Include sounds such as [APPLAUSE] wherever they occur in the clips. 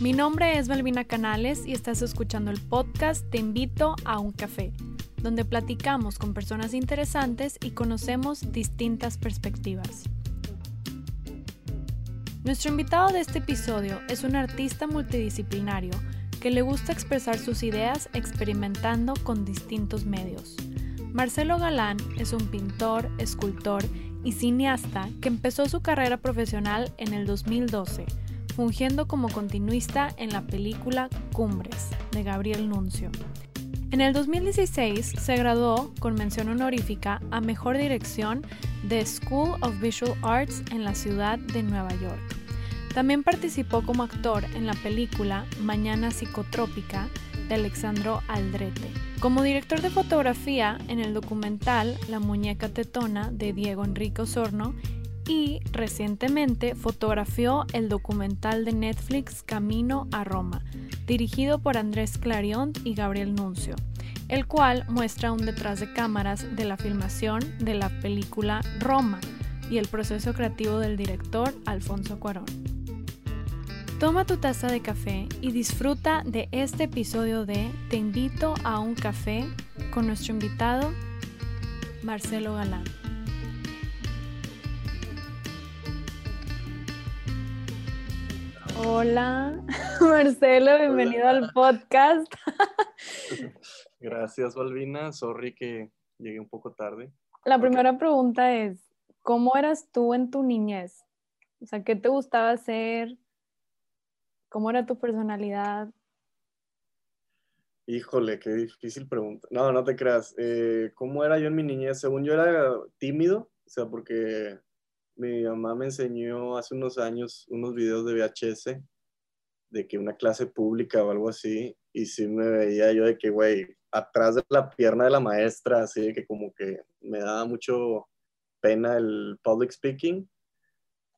Mi nombre es Malvina Canales y estás escuchando el podcast Te invito a un café, donde platicamos con personas interesantes y conocemos distintas perspectivas. Nuestro invitado de este episodio es un artista multidisciplinario que le gusta expresar sus ideas experimentando con distintos medios. Marcelo Galán es un pintor, escultor y cineasta que empezó su carrera profesional en el 2012 fungiendo como continuista en la película Cumbres de Gabriel Nuncio. En el 2016 se graduó con mención honorífica a Mejor Dirección de School of Visual Arts en la ciudad de Nueva York. También participó como actor en la película Mañana Psicotrópica de Alexandro Aldrete. Como director de fotografía en el documental La Muñeca Tetona de Diego Enrique Osorno y recientemente fotografió el documental de Netflix Camino a Roma, dirigido por Andrés Clarion y Gabriel Nuncio, el cual muestra un detrás de cámaras de la filmación de la película Roma y el proceso creativo del director Alfonso Cuarón. Toma tu taza de café y disfruta de este episodio de Te invito a un café con nuestro invitado Marcelo Galán. Hola, [LAUGHS] Marcelo, bienvenido al podcast. [LAUGHS] Gracias, Balvina. Sorry que llegué un poco tarde. La primera pregunta es, ¿cómo eras tú en tu niñez? O sea, ¿qué te gustaba hacer? ¿Cómo era tu personalidad? Híjole, qué difícil pregunta. No, no te creas. Eh, ¿Cómo era yo en mi niñez? Según yo era tímido, o sea, porque mi mamá me enseñó hace unos años unos videos de VHS de que una clase pública o algo así, y sí me veía yo de que, güey, atrás de la pierna de la maestra, así de que como que me daba mucho pena el public speaking,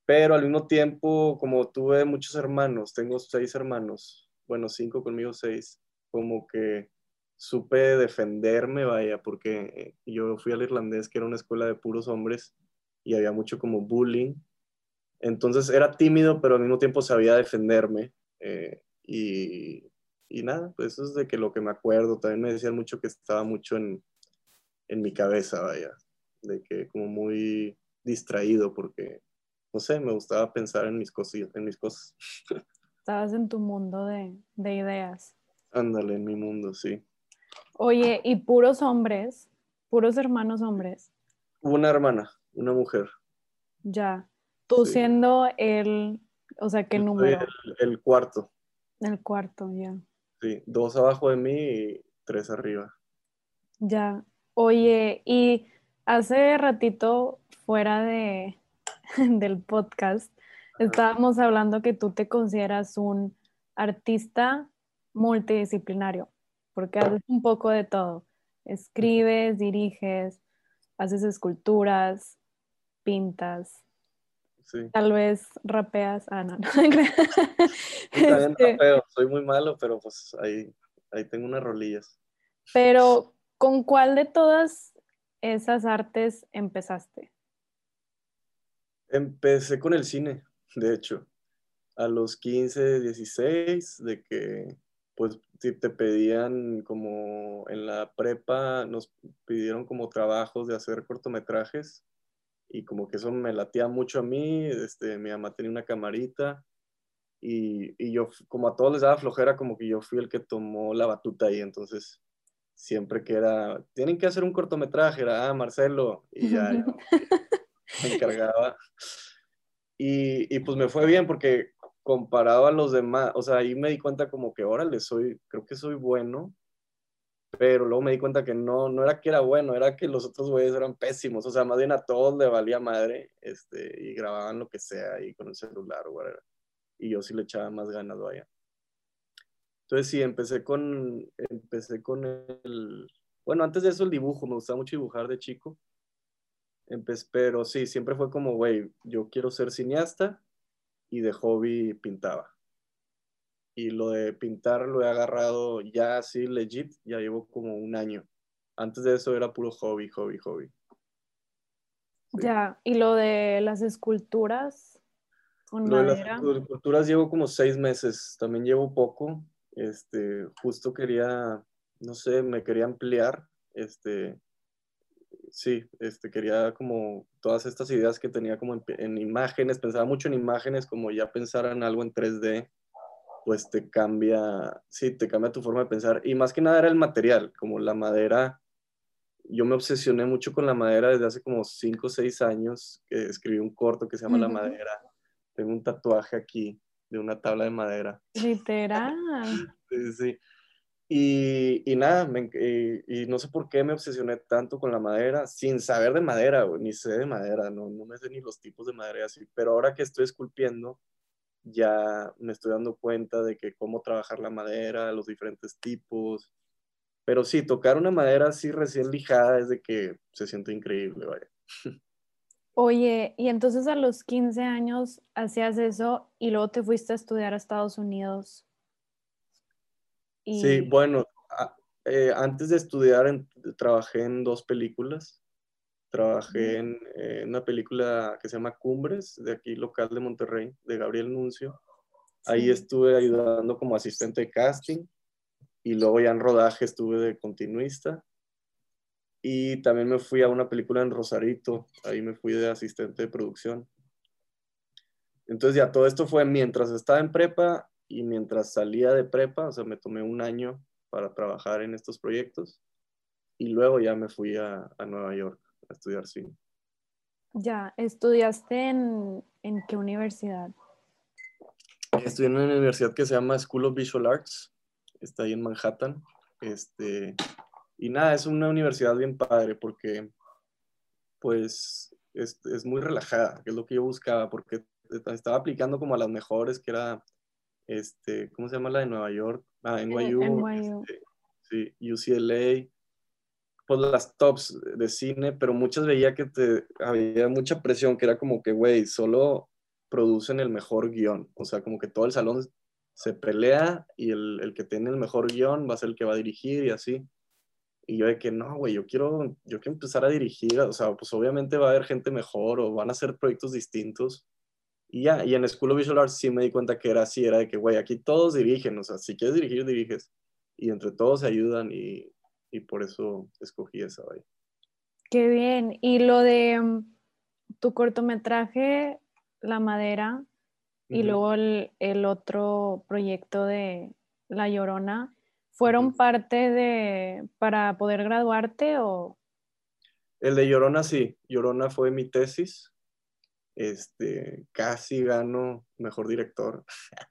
pero al mismo tiempo, como tuve muchos hermanos, tengo seis hermanos, bueno, cinco conmigo, seis, como que supe defenderme, vaya, porque yo fui al irlandés, que era una escuela de puros hombres, y había mucho como bullying. Entonces era tímido, pero al mismo tiempo sabía defenderme. Eh, y, y, nada, pues eso es de que lo que me acuerdo. También me decían mucho que estaba mucho en, en mi cabeza, vaya. De que como muy distraído porque, no sé, me gustaba pensar en mis, cosas en mis cosas. [LAUGHS] Estabas en tu mundo de, de ideas. Ándale, en mi mundo, sí. Oye, ¿y puros hombres? ¿Puros hermanos hombres? Una hermana una mujer. Ya. Tú siendo el, o sea, ¿qué número? El, cuarto. El cuarto, ya. Sí, dos abajo de mí y tres arriba. Ya. Oye, y hace ratito, fuera de, [LAUGHS] del podcast, estábamos hablando que tú te consideras un artista multidisciplinario, porque haces un poco de todo. Escribes, diriges, haces esculturas, pintas. Tal vez rapeas. Ah, no. [LAUGHS] no. este... Soy muy malo, pero pues ahí, ahí tengo unas rolillas. Pero, ¿con cuál de todas esas artes empezaste? Empecé con el cine, de hecho. A los 15, 16, de que pues si te pedían como en la prepa, nos pidieron como trabajos de hacer cortometrajes y como que eso me latía mucho a mí, este, mi mamá tenía una camarita y, y, yo, como a todos les daba flojera, como que yo fui el que tomó la batuta ahí, entonces siempre que era, tienen que hacer un cortometraje, era, ah, Marcelo, y ya, [LAUGHS] me encargaba. Y, y, pues me fue bien porque comparado a los demás, o sea, ahí me di cuenta como que, órale, soy, creo que soy bueno, pero luego me di cuenta que no, no era que era bueno, era que los otros güeyes eran pésimos, o sea, más bien a todos le valía madre, este, y grababan lo que sea ahí con el celular o whatever. Y yo sí le echaba más ganas, vaya. Entonces sí, empecé con, empecé con el, bueno, antes de eso el dibujo, me gustaba mucho dibujar de chico, Empecé, pero sí, siempre fue como, güey, yo quiero ser cineasta y de hobby pintaba y lo de pintar lo he agarrado ya así legit, ya llevo como un año. Antes de eso era puro hobby, hobby, hobby. Ya, ¿y lo de las esculturas? con Lo de las madera. esculturas llevo como seis meses, también llevo poco. Este, justo quería, no sé, me quería ampliar. Este, sí, este, quería como todas estas ideas que tenía como en, en imágenes, pensaba mucho en imágenes, como ya pensar en algo en 3D, pues te cambia, sí, te cambia tu forma de pensar. Y más que nada era el material, como la madera. Yo me obsesioné mucho con la madera desde hace como 5 o 6 años, que escribí un corto que se llama La. Madera. Tengo un tatuaje aquí de una tabla de madera. Literal. [LAUGHS] Sí, sí. Y, y nada, me y, y no sé por qué me obsesioné tanto con la madera, sin saber de madera, ni sé de madera, no, no me sé ni los tipos de madera así. Pero ahora que estoy esculpiendo, ya me estoy dando cuenta de que cómo trabajar la madera, los diferentes tipos. Pero sí, tocar una madera así recién lijada es de que se siente increíble, vaya. [LAUGHS] Oye, y entonces a los 15 años hacías eso y luego te fuiste a estudiar a Estados Unidos. Y... Sí, bueno, a- eh, antes de estudiar en- trabajé en dos películas. Trabajé en, eh, una película que se llama Cumbres, de aquí local de Monterrey, de Gabriel Nuncio. Ahí estuve ayudando como asistente de casting y luego ya en rodaje estuve de continuista. Y también me fui a una película en Rosarito, ahí me fui de asistente de producción. Entonces ya todo esto fue mientras estaba en prepa y mientras salía de prepa, o sea, me tomé un año para trabajar en estos proyectos y luego ya me fui a, a Nueva York a estudiar cine. Ya, ¿estudiaste en, en qué universidad? Estudié en una universidad que se llama School of Visual Arts, está ahí en Manhattan. Este, y nada, es una universidad bien padre porque pues es, es muy relajada, que es lo que yo buscaba, porque estaba aplicando como a las mejores, que era, este, ¿cómo se llama la de Nueva York? Ah, NYU, NYU. este, sí, UCLA, pues las tops de cine, pero muchas veía que te, había mucha presión, que era como que, güey, solo producen el mejor guion, o sea, como que todo el salón se pelea y el, el que tiene el mejor guion va a ser el que va a dirigir y así. Y yo de que no, güey, yo quiero, yo quiero empezar a dirigir, o sea, pues obviamente va a haber gente mejor o van a ser proyectos distintos. Y ya, y en School of Visual Arts sí me di cuenta que era así, era de que, güey, aquí todos dirigen, o sea, si quieres dirigir, diriges. Y entre todos se ayudan y, y por eso escogí esa, vaya. Qué bien. Y lo de mm, tu cortometraje, La Madera, y luego el, el otro proyecto de La Llorona, ¿furon Ujú. parte de para poder graduarte o El de Llorona sí, Llorona fue mi tesis. Este, casi gano mejor director.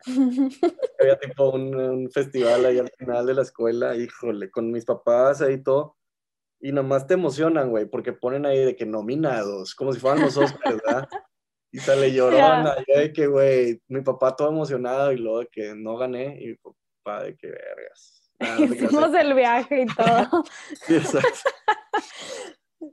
[LAUGHS] Había tipo un, un festival ahí al final de la escuela, híjole, con mis papás ahí todo. Y nomás te emocionan, güey, porque ponen ahí de que nominados, como si fueran los Oscars, ¿verdad? Y sale [LAUGHS] llorona, yo de que, güey, mi papá todo emocionado y luego de que no gané y mi papá de que vergas. Nada, te creas, hicimos el viaje y todo? [LAUGHS] Sí, exacto.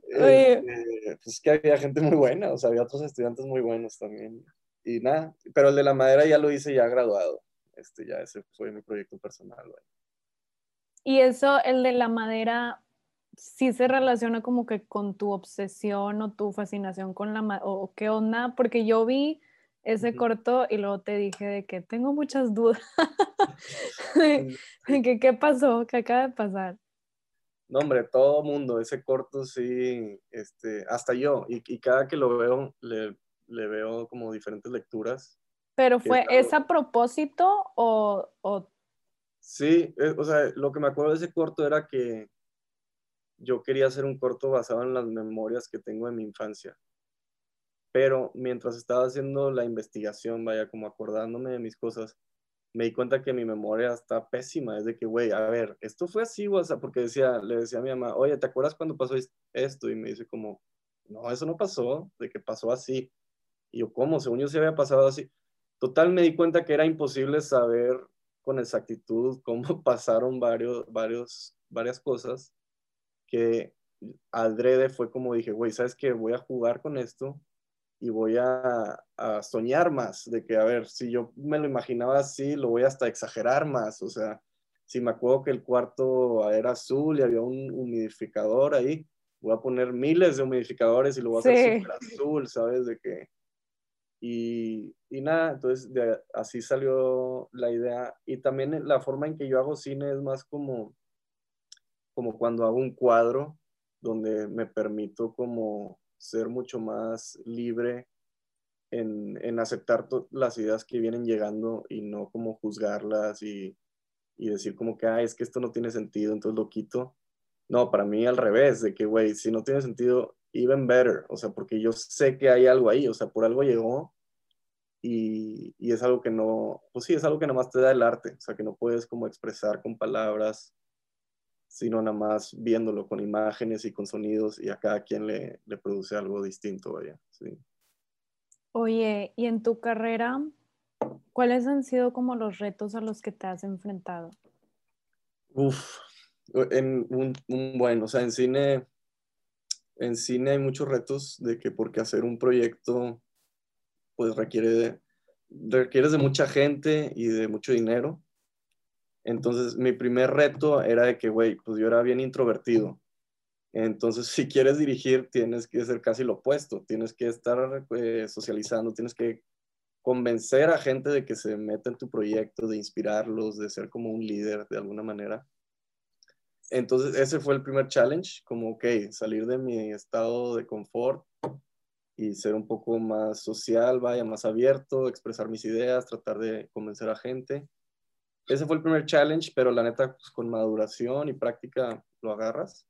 Este, pues que había gente muy buena, o sea, había otros estudiantes muy buenos también. Y nada, pero el de la madera ya lo hice ya graduado. Este, ya ese fue mi proyecto personal. Y eso, el de la madera, sí se relaciona como que con tu obsesión o tu fascinación con la madera, o qué onda, porque yo vi ese corto y luego te dije de que tengo muchas dudas. de, [LAUGHS] [LAUGHS] de que qué pasó, qué acaba de pasar. No, hombre, todo mundo, ese corto sí, este, hasta yo, y, y cada que lo veo, le, le veo como diferentes lecturas. Pero fue, claro. ¿es a propósito o, o Sí, eh, o sea, lo que me acuerdo de ese corto era que yo quería hacer un corto basado en las memorias que tengo de mi infancia. Pero mientras estaba haciendo la investigación, vaya, como acordándome de mis cosas, me di cuenta que mi memoria está pésima. Es de que, güey, a ver, esto fue así, o sea, porque decía, le decía a mi mamá, oye, ¿te acuerdas cuando pasó es- esto? Y me dice como, no, eso no pasó, de que pasó así. Y yo, ¿cómo? Según yo se había pasado así. Total, me di cuenta que era imposible saber con exactitud [LAUGHS] cómo pasaron varios, varios, varias cosas que adrede fue como dije, güey, ¿sabes qué? Voy a jugar con esto y voy a, a soñar más, de que, a ver, si yo me lo imaginaba así, lo voy hasta a exagerar más, o sea, si me acuerdo que el cuarto era azul y había un humidificador ahí, voy a poner miles de humidificadores y lo voy a hacer Sí. súper azul, ¿sabes? De que, Y, y nada, entonces de, así salió la idea. Y también la forma en que yo hago cine es más como, como cuando hago un cuadro donde me permito como ser mucho más libre en, en aceptar las ideas que vienen llegando y no como juzgarlas y, y decir como que, ah, es que esto no tiene sentido, entonces lo quito. No, para mí al revés, de que, güey, si no tiene sentido, even better, o sea, porque yo sé que hay algo ahí, o sea, por algo llegó y, y es algo que no, pues sí, es algo que nada más te da el arte, o sea, que no puedes como expresar con palabras, sino nada más viéndolo con imágenes y con sonidos y a cada quien le, le produce algo distinto, vaya, sí. Oye, ¿y en tu carrera, cuáles han sido como los retos a los que te has enfrentado? Uf, en un, un bueno, o sea, en cine en cine hay muchos retos de que porque hacer un proyecto pues requiere de, requieres de mucha gente y de mucho dinero. Entonces mi primer reto era de que, güey, pues yo era bien introvertido. Entonces si quieres dirigir tienes que ser casi lo opuesto, tienes que estar eh, socializando, tienes que convencer a gente de que se meta en tu proyecto, de inspirarlos, de ser como un líder de alguna manera. Entonces, ese fue el primer challenge, como, ok, salir de mi estado de confort y ser un poco más social, vaya, más abierto, expresar mis ideas, tratar de convencer a gente. Ese fue el primer challenge, pero la neta, pues, con maduración y práctica lo agarras.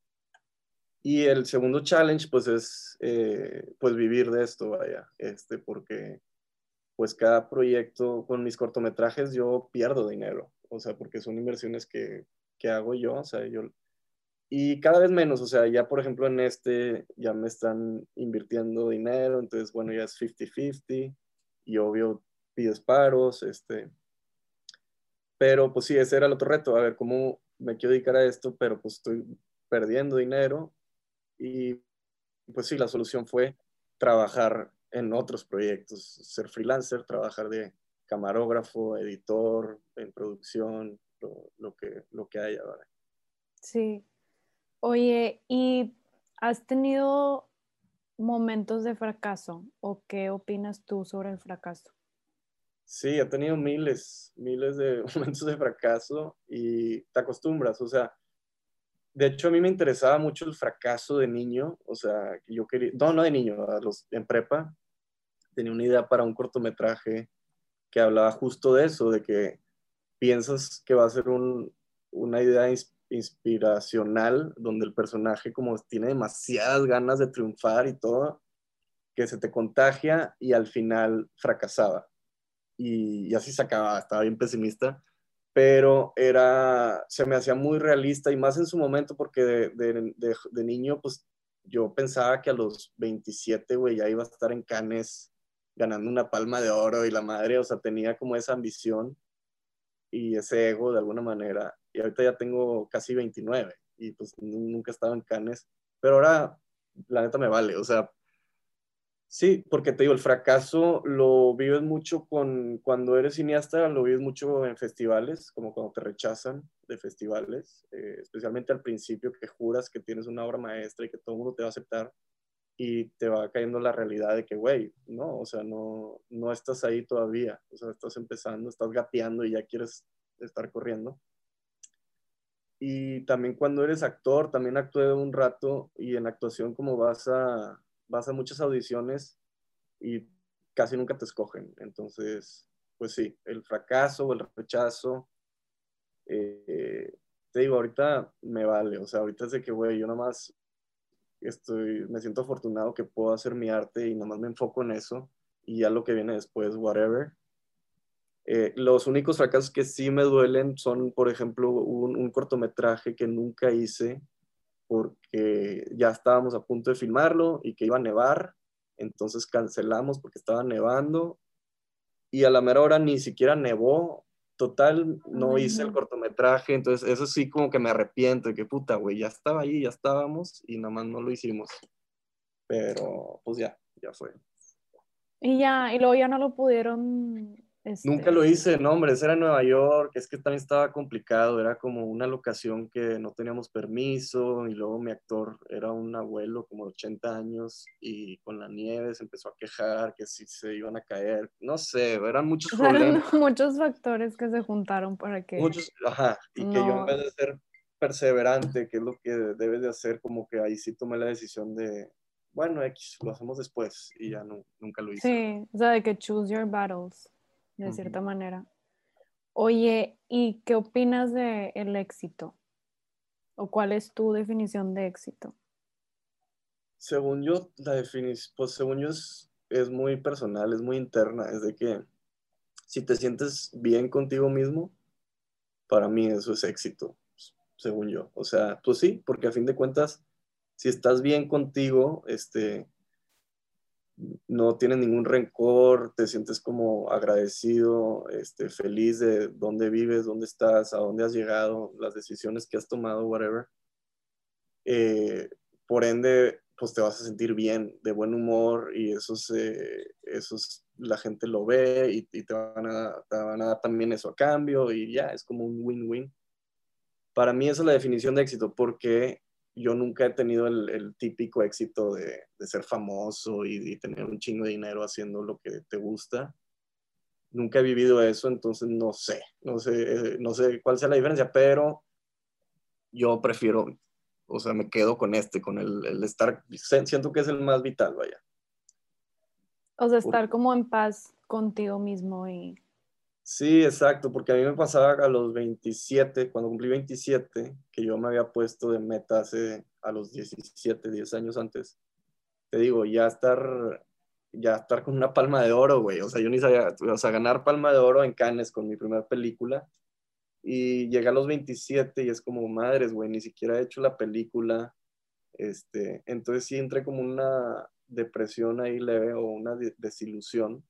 Y el segundo challenge, pues, es, eh, pues, vivir de esto, vaya, este, porque, pues, cada proyecto, con mis cortometrajes, yo pierdo dinero, o sea, porque son inversiones que que hago yo, o sea, yo... Y cada vez menos, o sea, ya por ejemplo en este ya me están invirtiendo dinero, entonces bueno, ya es 50-50 y obvio pides paros, este... Pero pues sí, ese era el otro reto, a ver cómo me quiero dedicar a esto, pero pues estoy perdiendo dinero y pues sí, la solución fue trabajar en otros proyectos, ser freelancer, trabajar de camarógrafo, editor, en producción, lo, que, lo que hay ahora. Sí. Oye, ¿y has tenido momentos de fracaso o qué opinas tú sobre el fracaso? Sí, he tenido miles, miles de [LAUGHS] momentos de fracaso y te acostumbras, o sea, de hecho a mí me interesaba mucho el fracaso de niño, o sea, yo quería, no, no de niño, a los, en prepa, tenía una idea para un cortometraje que hablaba justo de eso, de que piensas que va a ser una idea inspiracional donde el personaje como tiene demasiadas ganas de triunfar y todo, que se te contagia y al final fracasaba. Y, así se acababa, estaba bien pesimista, pero era, se me hacía muy realista y más en su momento porque de, niño pues yo pensaba que a los 27, güey, ya iba a estar en Cannes ganando una palma de oro y la madre, o sea, tenía como esa ambición y ese ego de alguna manera. Y ahorita ya tengo casi 29 y pues nunca he estado en Cannes, pero ahora la neta me vale, o sea, sí, porque te digo, el fracaso lo vives mucho con, cuando eres cineasta, lo vives mucho en festivales, como cuando te rechazan de festivales, eh, especialmente al principio que juras que tienes una obra maestra y que todo el mundo te va a aceptar y te va cayendo la realidad de que, güey, no, o sea, no, no estás ahí todavía, o sea, estás empezando, estás gateando y ya quieres estar corriendo. Y también cuando eres actor, también actué un rato y en actuación como vas a, vas a muchas audiciones y casi nunca te escogen. Entonces, pues sí, el fracaso o el rechazo, eh, te digo, ahorita me vale, o sea, ahorita es de que, güey, yo nomás estoy, me siento afortunado que puedo hacer mi arte y nomás me enfoco en eso y ya lo que viene después, whatever. Eh, los únicos fracasos que sí me duelen son, por ejemplo, un, un, cortometraje que nunca hice porque ya estábamos a punto de filmarlo y que iba a nevar, entonces cancelamos porque estaba nevando y a la mera hora ni siquiera nevó total, no hice el cortometraje, entonces eso sí como que me arrepiento, de que puta, güey, ya estaba ahí, ya estábamos y nada más no lo hicimos. Pero pues ya, ya fue. Y ya, y luego ya no lo pudieron Nunca lo hice, no, hombre, era en Nueva York, es que también estaba complicado, era como una locación que no teníamos permiso y luego mi actor era un abuelo como de 80 años y con la nieve se empezó a quejar que si se iban a caer, no sé, eran muchos [LAUGHS] problemas. muchos factores que se juntaron para que... Muchos, ajá, y que yo en vez de ser perseverante, que es lo que debes de hacer, como que ahí sí tomé la decisión de, bueno, X, lo hacemos después y ya no, nunca lo hice. Sí, o sea, de que choose your battles de cierta manera. Oye, ¿y qué opinas de el éxito? ¿O cuál es tu definición de éxito? Según yo, la definición, pues según yo es, es muy personal, es muy interna, es de que si te sientes bien contigo mismo, para mí eso es éxito, según yo. O sea, pues sí, porque a fin de cuentas, si estás bien contigo, este, no tienes ningún rencor, te sientes como agradecido, este, feliz de dónde vives, dónde estás, a dónde has llegado, las decisiones que has tomado, whatever. Eh, por ende, pues te vas a sentir bien, de buen humor y eso, se, eso la gente lo ve y, te, van a, te van a dar también eso a cambio y ya, es como un win-win. Para mí esa es la definición de éxito porque yo nunca he tenido el, típico éxito de, ser famoso y, tener un chingo de dinero haciendo lo que te gusta. Nunca he vivido eso, entonces no sé, no sé, no sé cuál sea la diferencia, pero yo prefiero, o sea, me quedo con este, con el, estar, siento que es el más vital, vaya. O sea, estar como en paz contigo mismo y Sí, exacto, porque a mí me pasaba a los 27, cuando cumplí 27, que yo me había puesto de meta hace a los 17, 10 años antes. Te digo, ya estar, ya estar con una palma de oro, güey. O sea, yo ni sabía, o sea, ganar palma de oro en Cannes con mi primera película. Y llegué a los 27 y es como, madres, güey, ni siquiera he hecho la película. Este, entonces sí entré como una depresión ahí leve o una desilusión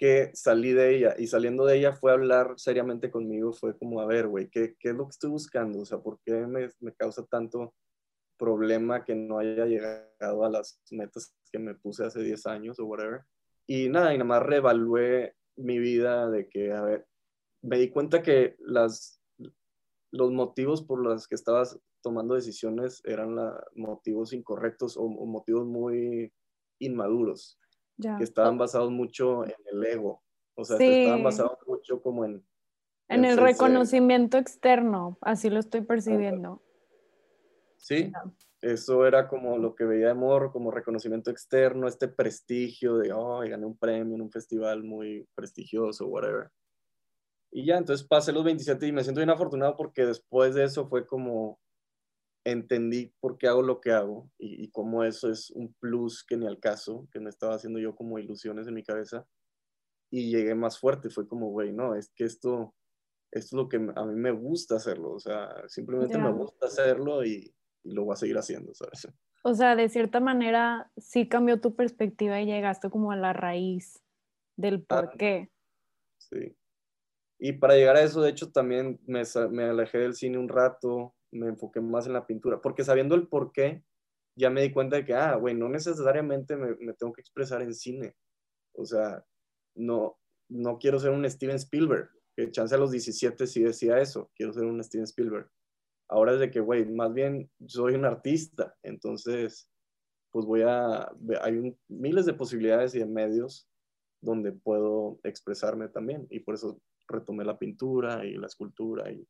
que salí de ella y saliendo de ella fue a hablar seriamente conmigo, fue como, a ver, güey, ¿qué, ¿qué, es lo que estoy buscando? O sea, ¿por qué me, me, causa tanto problema que no haya llegado a las metas que me puse hace 10 años o whatever? Y nada, y nada más reevalué mi vida de que, a ver, me di cuenta que las, los motivos por los que estabas tomando decisiones eran la, motivos incorrectos o motivos muy inmaduros que estaban basados mucho en el ego. O sea, estaban basados mucho como en... En, el reconocimiento externo, así lo estoy percibiendo. Sí, eso era como lo que veía de amor, como reconocimiento externo, este prestigio de, oh, gané un premio en un festival muy prestigioso, whatever. Y ya, entonces pasé los 27 y me siento bien afortunado porque después de eso fue como, entendí por qué hago lo que hago y, cómo eso es un plus que ni al caso, que me estaba haciendo yo como ilusiones en mi cabeza. Y llegué más fuerte, fue como, güey, no, es que esto, esto es lo que a mí me gusta hacerlo, o sea, simplemente me gusta hacerlo y, lo voy a seguir haciendo, ¿sabes? [LAUGHS] O sea, de cierta manera sí cambió tu perspectiva y llegaste como a la raíz del por ah, qué. Sí. Y para llegar a eso, de hecho, también me, me alejé del cine un rato, me enfoqué más en la pintura, porque sabiendo el por qué, ya me di cuenta de que, ah, güey, no necesariamente me, me, tengo que expresar en cine. O sea, no, no quiero ser un Steven Spielberg, que chance a los 17 sí decía eso, quiero ser un Steven Spielberg. Ahora es de que, güey, más bien soy un artista, entonces, pues voy a, hay miles de posibilidades y de medios donde puedo expresarme también, y por eso retomé la pintura y la escultura y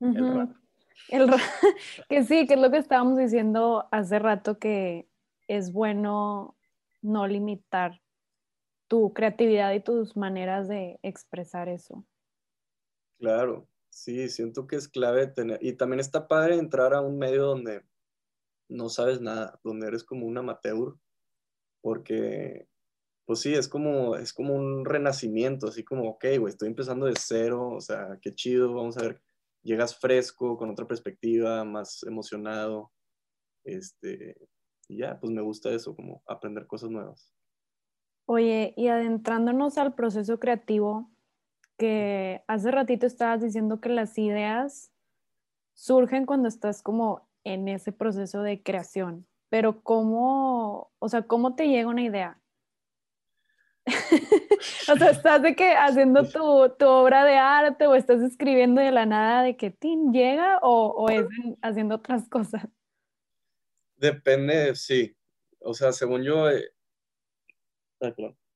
el rap. El, [LAUGHS] que sí, que es lo que estábamos diciendo hace rato, que es bueno no limitar tu creatividad y tus maneras de expresar eso. Claro, sí, siento que es clave tener, y también está padre entrar a un medio donde no sabes nada, donde eres como un amateur, porque, pues sí, es como, es como un renacimiento, así como, ok, güey, estoy empezando de cero, o sea, qué chido, vamos a ver llegas fresco, con otra perspectiva, más emocionado. Este, y ya, pues me gusta eso, como aprender cosas nuevas. Oye, y adentrándonos al proceso creativo, que hace ratito estabas diciendo que las ideas surgen cuando estás como en ese proceso de creación, pero ¿cómo, o sea, cómo te llega una idea? [LAUGHS] o sea, estás de que haciendo tu, tu, obra de arte o estás escribiendo de la nada de que Tim llega o, o es haciendo otras cosas. Depende, sí. O sea, según yo, eh,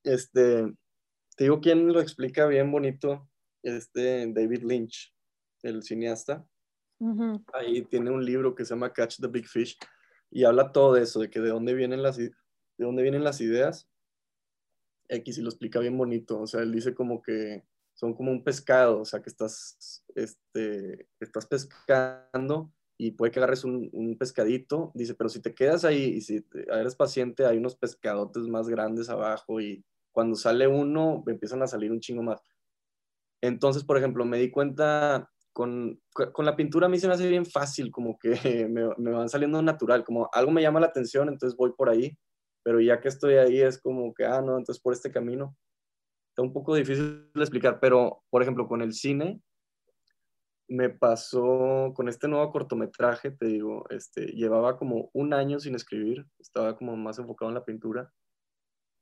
este, te digo quién lo explica bien bonito, este David Lynch, el cineasta. Ahí tiene un libro que se llama Catch the Big Fish y habla todo de eso, de que de dónde vienen las, de dónde vienen las ideas. X y lo explica bien bonito. O sea, él dice como que son como un pescado, o sea, que estás, este, estás pescando y puede que agarres un, pescadito, dice, pero si te quedas ahí y si eres paciente, hay unos pescadotes más grandes abajo y cuando sale uno, empiezan a salir un chingo más. Entonces, por ejemplo, me di cuenta con, con la pintura a mí se me hace bien fácil, como que [LAUGHS] me, van saliendo natural, como algo me llama la atención, entonces voy por ahí, pero ya que estoy ahí es como que, ah, no, entonces por este camino. Está un poco difícil de explicar, pero, por ejemplo, con el cine, me pasó con este nuevo cortometraje, te digo, este, llevaba como un año sin escribir, estaba como más enfocado en la pintura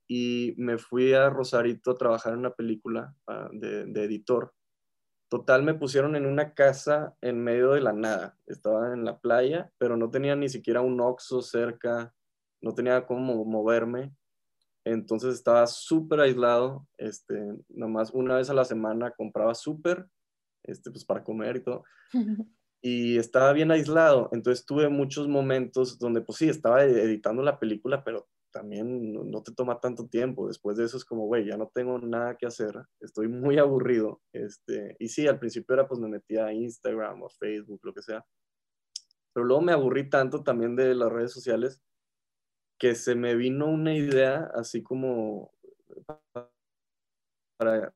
y me fui a Rosarito a trabajar en una película ah, de, de, editor. Total, me pusieron en una casa en medio de la nada. Estaba en la playa, pero no tenía ni siquiera un oxo cerca, no tenía cómo moverme. Entonces estaba súper aislado. Este, nomás una vez a la semana compraba súper este, pues para comer y todo. [LAUGHS] y estaba bien aislado, entonces tuve muchos momentos donde pues sí, estaba editando la película, pero también no, te toma tanto tiempo. Después de eso es como, güey, ya no tengo nada que hacer, estoy muy aburrido. Este, y sí, al principio era pues me metía a Instagram o Facebook, lo que sea. Pero luego me aburrí tanto también de las redes sociales que se me vino una idea así como para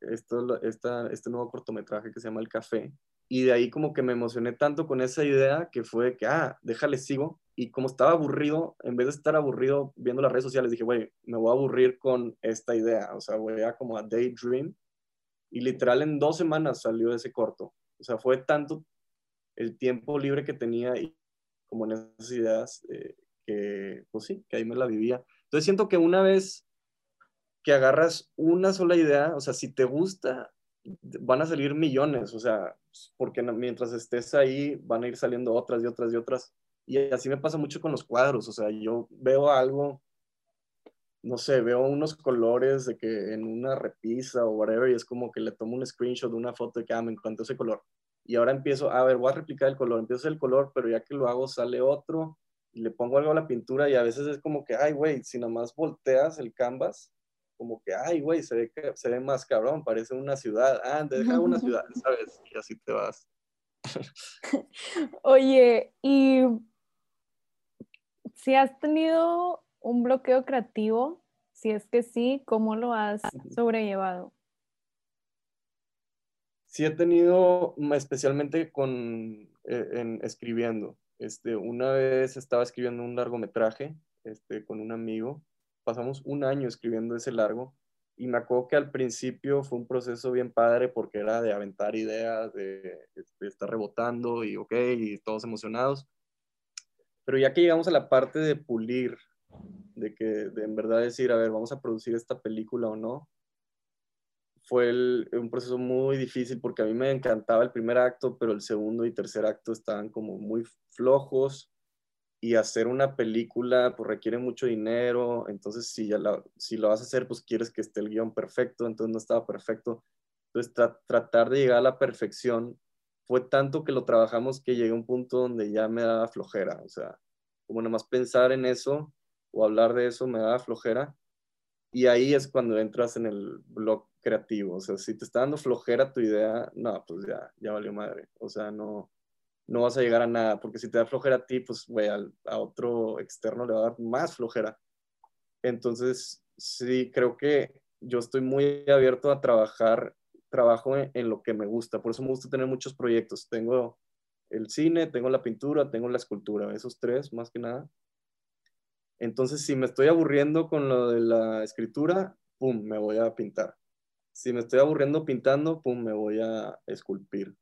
esto, esta, este nuevo cortometraje que se llama El Café. Y de ahí como que me emocioné tanto con esa idea que fue que, ah, déjale, sigo. Y como estaba aburrido, en vez de estar aburrido viendo las redes sociales, dije, güey, me voy a aburrir con esta idea. O sea, voy a como a daydream. Y literal en dos semanas salió ese corto. O sea, fue tanto el tiempo libre que tenía y como en esas ideas eh, que, pues sí, que ahí me la vivía. Entonces siento que una vez que agarras una sola idea, o sea, si te gusta, van a salir millones, o sea, porque mientras estés ahí van a ir saliendo otras y otras y otras. Y así me pasa mucho con los cuadros, o sea, yo veo algo, no sé, veo unos colores de que en una repisa o whatever, y es como que le tomo un screenshot de una foto de que, ah, me encantó ese color. Y ahora empiezo, a ver, voy a replicar el color, empiezo el color, pero ya que lo hago sale otro, y le pongo algo a la pintura, y a veces es como que, ay, güey, si nada más volteas el canvas, como que, ay, güey, se ve, se ve más cabrón, parece una ciudad. Ah, te deja una ciudad, [LAUGHS] ¿sabes? Y así te vas. [LAUGHS] Oye, y si has tenido un bloqueo creativo, si es que sí, ¿cómo lo has sobrellevado? Sí he tenido, especialmente con, eh, en, escribiendo. Este, una vez estaba escribiendo un largometraje este, con un amigo pasamos un año escribiendo ese largo y me acuerdo que al principio fue un proceso bien padre porque era de aventar ideas, de, estar rebotando y ok, y todos emocionados. Pero ya que llegamos a la parte de pulir, de que de en verdad decir, a ver, vamos a producir esta película o no, fue un proceso muy difícil porque a mí me encantaba el primer acto, pero el segundo y tercer acto estaban como muy flojos y hacer una película pues requiere mucho dinero, entonces si, ya si lo vas a hacer pues quieres que esté el guion perfecto, entonces no estaba perfecto. Entonces tratar de llegar a la perfección fue tanto que lo trabajamos que llegué a un punto donde ya me daba flojera, o sea, como nada más pensar en eso o hablar de eso me daba flojera y ahí es cuando entras en el blog creativo, o sea, si te está dando flojera tu idea, no, pues ya, ya valió madre, o sea, no, no vas a llegar a nada, porque si te da flojera a ti, pues, güey, a otro externo le va a dar más flojera. Entonces, sí, creo que yo estoy muy abierto a trabajar, trabajo en, lo que me gusta, por eso me gusta tener muchos proyectos. Tengo el cine, tengo la pintura, tengo la escultura, esos tres más que nada. Entonces, si me estoy aburriendo con lo de la escritura, pum, me voy a pintar. Si me estoy aburriendo pintando, pum, me voy a esculpir.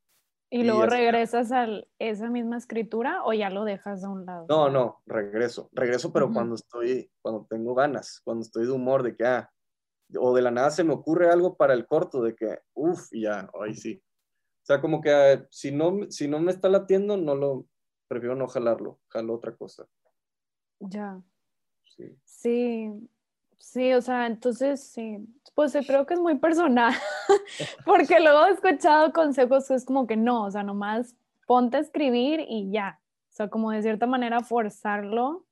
¿Y luego regresas a esa misma escritura o ya lo dejas a un lado? No, no, regreso. Regreso, pero cuando estoy, cuando tengo ganas, cuando estoy de humor de que, ah, o de la nada se me ocurre algo para el corto de que, uff, ya, ahí sí. O sea, como que eh, si, no, si no me está latiendo, no lo, prefiero no jalarlo, jalo otra cosa. Ya. Sí. sí. Sí, o sea, entonces sí, pues creo que es muy personal, [LAUGHS] porque luego he escuchado consejos que es como que no, o sea, nomás ponte a escribir y ya, o sea, como de cierta manera forzarlo,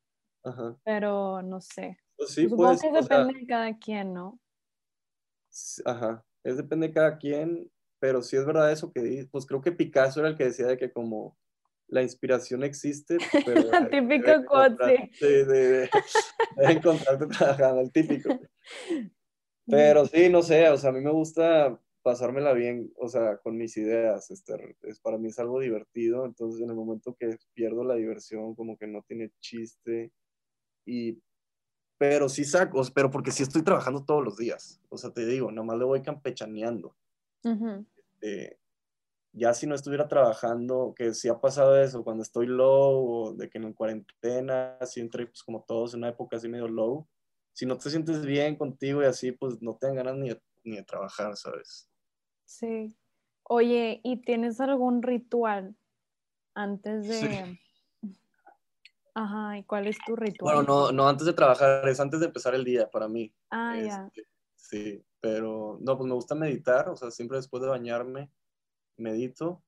Ajá. pero no sé. Pues sí, Supongo pues, que depende de cada quien, ¿no? Ajá, es depende de cada quien, pero sí es verdad eso que dices, pues creo que Picasso era el que decía de que como la inspiración existe, [LAUGHS] pero... típico quote, de, de, [LAUGHS] encontrarte trabajando, el típico. Pero sí, no sé, o sea, a mí me gusta pasármela bien, o sea, con mis ideas, este, es, para mí es algo divertido, entonces en el momento que pierdo la diversión, como que no tiene chiste, y, pero sí saco, pero porque sí estoy trabajando todos los días, o sea, te digo, nomás le voy campechaneando. Este, ya si no estuviera trabajando, que si ha pasado eso, cuando estoy low, o de que en cuarentena, así entre, pues como todos, en una época así medio low, si no te sientes bien contigo y así, pues no te dan ganas ni de, ni de trabajar, ¿sabes? Sí. Oye, ¿y tienes algún ritual antes de... Ajá, ¿y cuál es tu ritual? Bueno, no, no antes de trabajar, es antes de empezar el día para mí. Ah, ya. Este, sí, pero no, pues me gusta meditar, o sea, siempre después de bañarme, medito,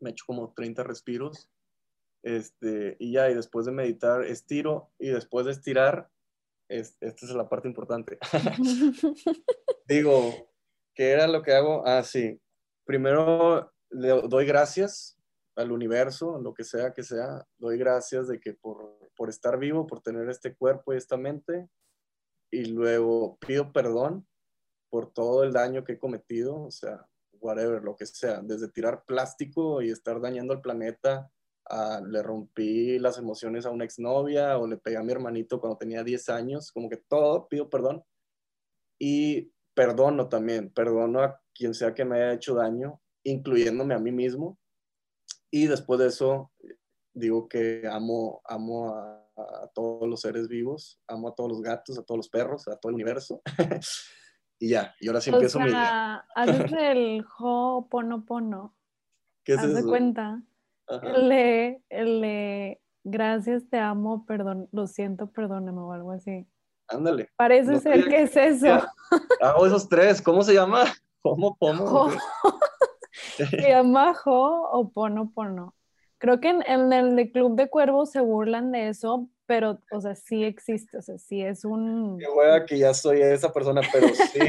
me echo como 30 respiros, este, y ya, y después de meditar, estiro, y después de estirar, esta es la parte importante. [LAUGHS] Digo, ¿qué era lo que hago? Ah, sí. Primero le doy gracias al universo, lo que sea que sea, doy gracias de que por, por estar vivo, por tener este cuerpo y esta mente, y luego pido perdón por todo el daño que he cometido, o sea, whatever, lo que sea, desde tirar plástico y estar dañando al planeta, le rompí las emociones a una exnovia o le pegué a mi hermanito cuando tenía 10 años, como que todo, pido perdón. Y perdono también, perdono a quien sea que me haya hecho daño, incluyéndome a mí mismo. Y después de eso, digo que amo, amo a, todos los seres vivos, amo a todos los gatos, a todos los perros, a todo el universo. [LAUGHS] y ya, y ahora sí empiezo mi día. Haces [LAUGHS] el Ho'oponopono. ¿Qué es Haz de cuenta. El de, el gracias, te amo, perdón, lo siento, perdóname o algo así. Ándale. Parece ser que es eso. Hago esos tres, ¿cómo se llama? [LAUGHS] ¿Cómo pono? [LAUGHS] se llama Jo o Pono Pono. Creo que en, en, el de Club de Cuervos se burlan de eso, pero, o sea, sí existe, o sea, sí es un... Qué hueva que ya soy esa persona, pero sí,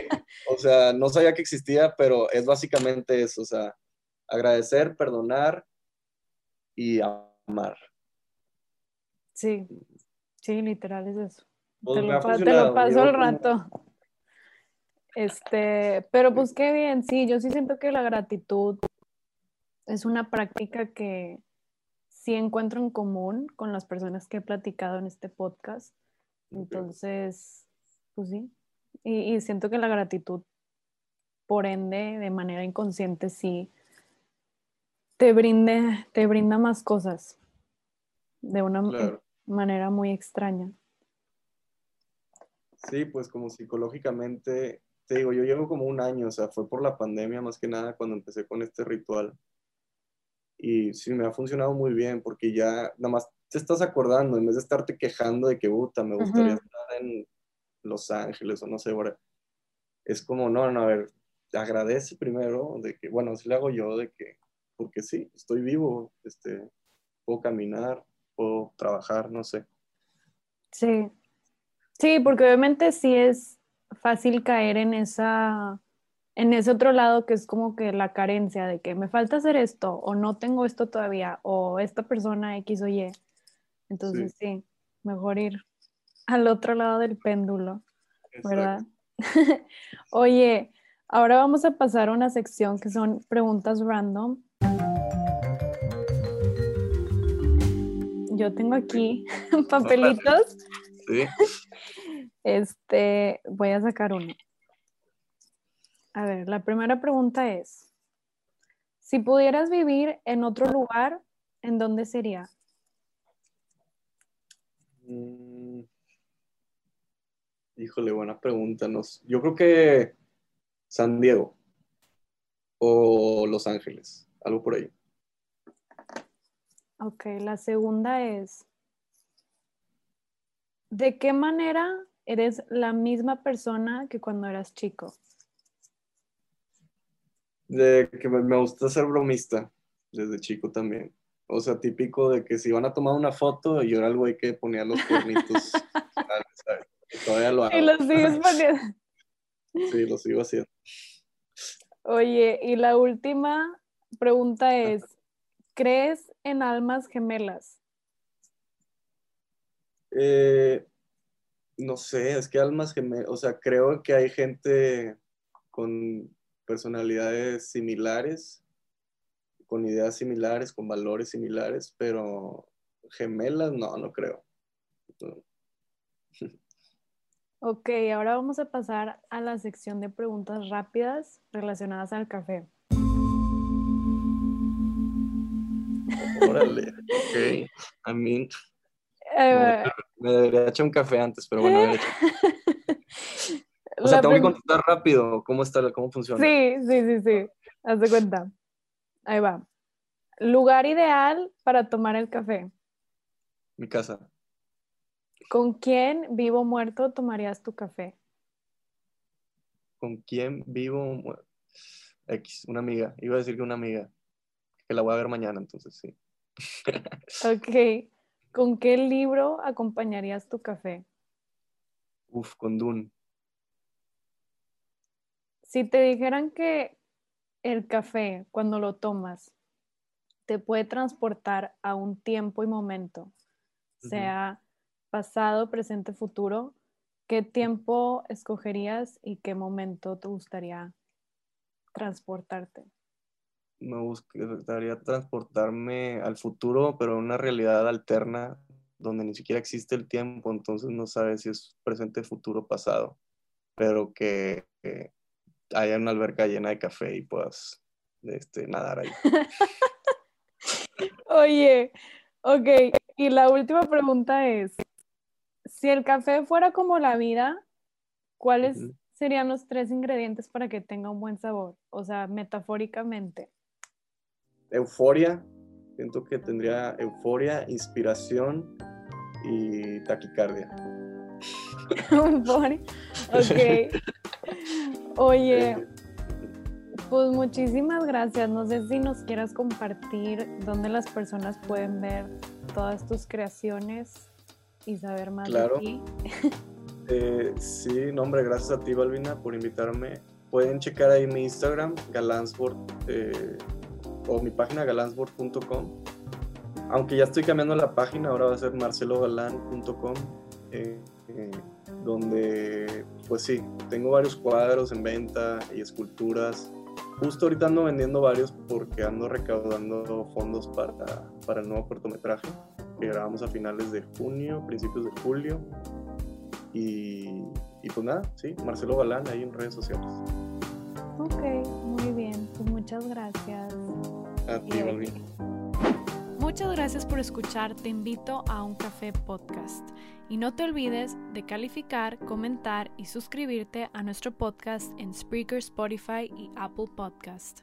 o sea, no sabía que existía, pero es básicamente eso, o sea, agradecer, perdonar y amar. Sí, sí, literal es eso. Pues te, lo, paso al rato. Este, pero pues qué bien, sí, yo sí siento que la gratitud es una práctica que sí encuentro en común con las personas que he platicado en este podcast. Entonces, pues sí, y, siento que la gratitud, por ende, de manera inconsciente, sí, te, brinde, te brinda más cosas de una manera muy extraña. Sí, pues como psicológicamente, te digo, yo llevo como un año, o sea, fue por la pandemia más que nada cuando empecé con este ritual. Y sí, me ha funcionado muy bien porque ya nada más te estás acordando, en vez de estarte quejando de que, puta, me gustaría estar en Los Ángeles o no sé, es como, no, no, a ver, agradece primero de que, bueno, así le hago yo, de que, porque sí, estoy vivo, este, puedo caminar, puedo trabajar, no sé. Sí, Sí, porque obviamente sí es fácil caer en esa, en ese otro lado que es como que la carencia de que me falta hacer esto o no tengo esto todavía o esta persona X o Y. Entonces sí, mejor ir al otro lado del péndulo, ¿verdad? [LAUGHS] Oye, ahora vamos a pasar a una sección que son preguntas random. Yo tengo aquí [LAUGHS] [LAUGHS] papelitos. Sí. Este, voy a sacar uno. A ver, la primera pregunta es, si pudieras vivir en otro lugar, ¿en dónde sería? Mm, Híjole, buena pregunta. Nos, yo creo que San Diego o Los Ángeles, algo por ahí. Ok, la segunda es, ¿de qué manera eres la misma persona que cuando eras chico? De que me gusta ser bromista desde chico también. O sea, típico de que si van a tomar una foto, yo era el güey que ponía los cuernitos. [LAUGHS] Y todavía lo hago. Y los sigues [LAUGHS] poniendo. sí, lo sigo haciendo. Oye, y la última pregunta es, ¿crees en almas gemelas? Eh, no sé, es que almas gemelas, o sea, creo que hay gente con personalidades similares con ideas similares, con valores similares, pero gemelas no, no creo. [LAUGHS] Ok, ahora vamos a pasar a la sección de preguntas rápidas relacionadas al café. Órale, [LAUGHS] ok. I mean, eh, me, debería echar un café antes, pero bueno. [LAUGHS] o sea, tengo que contestar rápido. ¿Cómo está? ¿Cómo funciona? Sí, sí, sí, sí. Haz de cuenta. Ahí va. Lugar ideal para tomar el café. Mi casa. ¿Con quién, vivo o muerto, tomarías tu café? ¿Con quién, vivo o muerto? X, una amiga. Iba a decir que una amiga. Que la voy a ver mañana, entonces sí. [LAUGHS] ok. ¿Con qué libro acompañarías tu café? Uf, con Dune. Si te dijeran que el café, cuando lo tomas, te puede transportar a un tiempo y momento, sea pasado, presente, futuro, ¿qué tiempo escogerías y qué momento te gustaría transportarte? Me gustaría transportarme al futuro, pero en una realidad alterna donde ni siquiera existe el tiempo, entonces no sabes si es presente, futuro, pasado, pero que, que haya una alberca llena de café y puedas este, nadar ahí. [LAUGHS] Oye, ok, y la última pregunta es, si el café fuera como la vida, ¿cuáles serían los tres ingredientes para que tenga un buen sabor? O sea, metafóricamente. Euforia, siento que tendría euforia, inspiración y taquicardia. [LAUGHS] euforia, ok. [LAUGHS] Oye, pues muchísimas gracias. No sé si nos quieras compartir dónde las personas pueden ver todas tus creaciones y saber más de ti. [LAUGHS] Eh, sí, no, hombre, gracias a ti, Balvina, por invitarme. Pueden checar ahí mi Instagram, Galansboard, eh, o mi página galansboard.com. Aunque ya estoy cambiando la página, ahora va a ser marcelogalan.com, eh, donde, pues sí, tengo varios cuadros en venta y esculturas Justo ahorita ando vendiendo varios porque ando recaudando fondos para, para el nuevo cortometraje que grabamos a finales de junio, principios de julio. Y, y pues nada, sí, Marcelo Balán ahí en redes sociales. Ok, muy bien, pues muchas gracias. A ti, Muchas gracias por escuchar. Te invito a un café podcast. Y no te olvides de calificar, comentar y suscribirte a nuestro podcast en Spreaker, Spotify y Apple Podcast.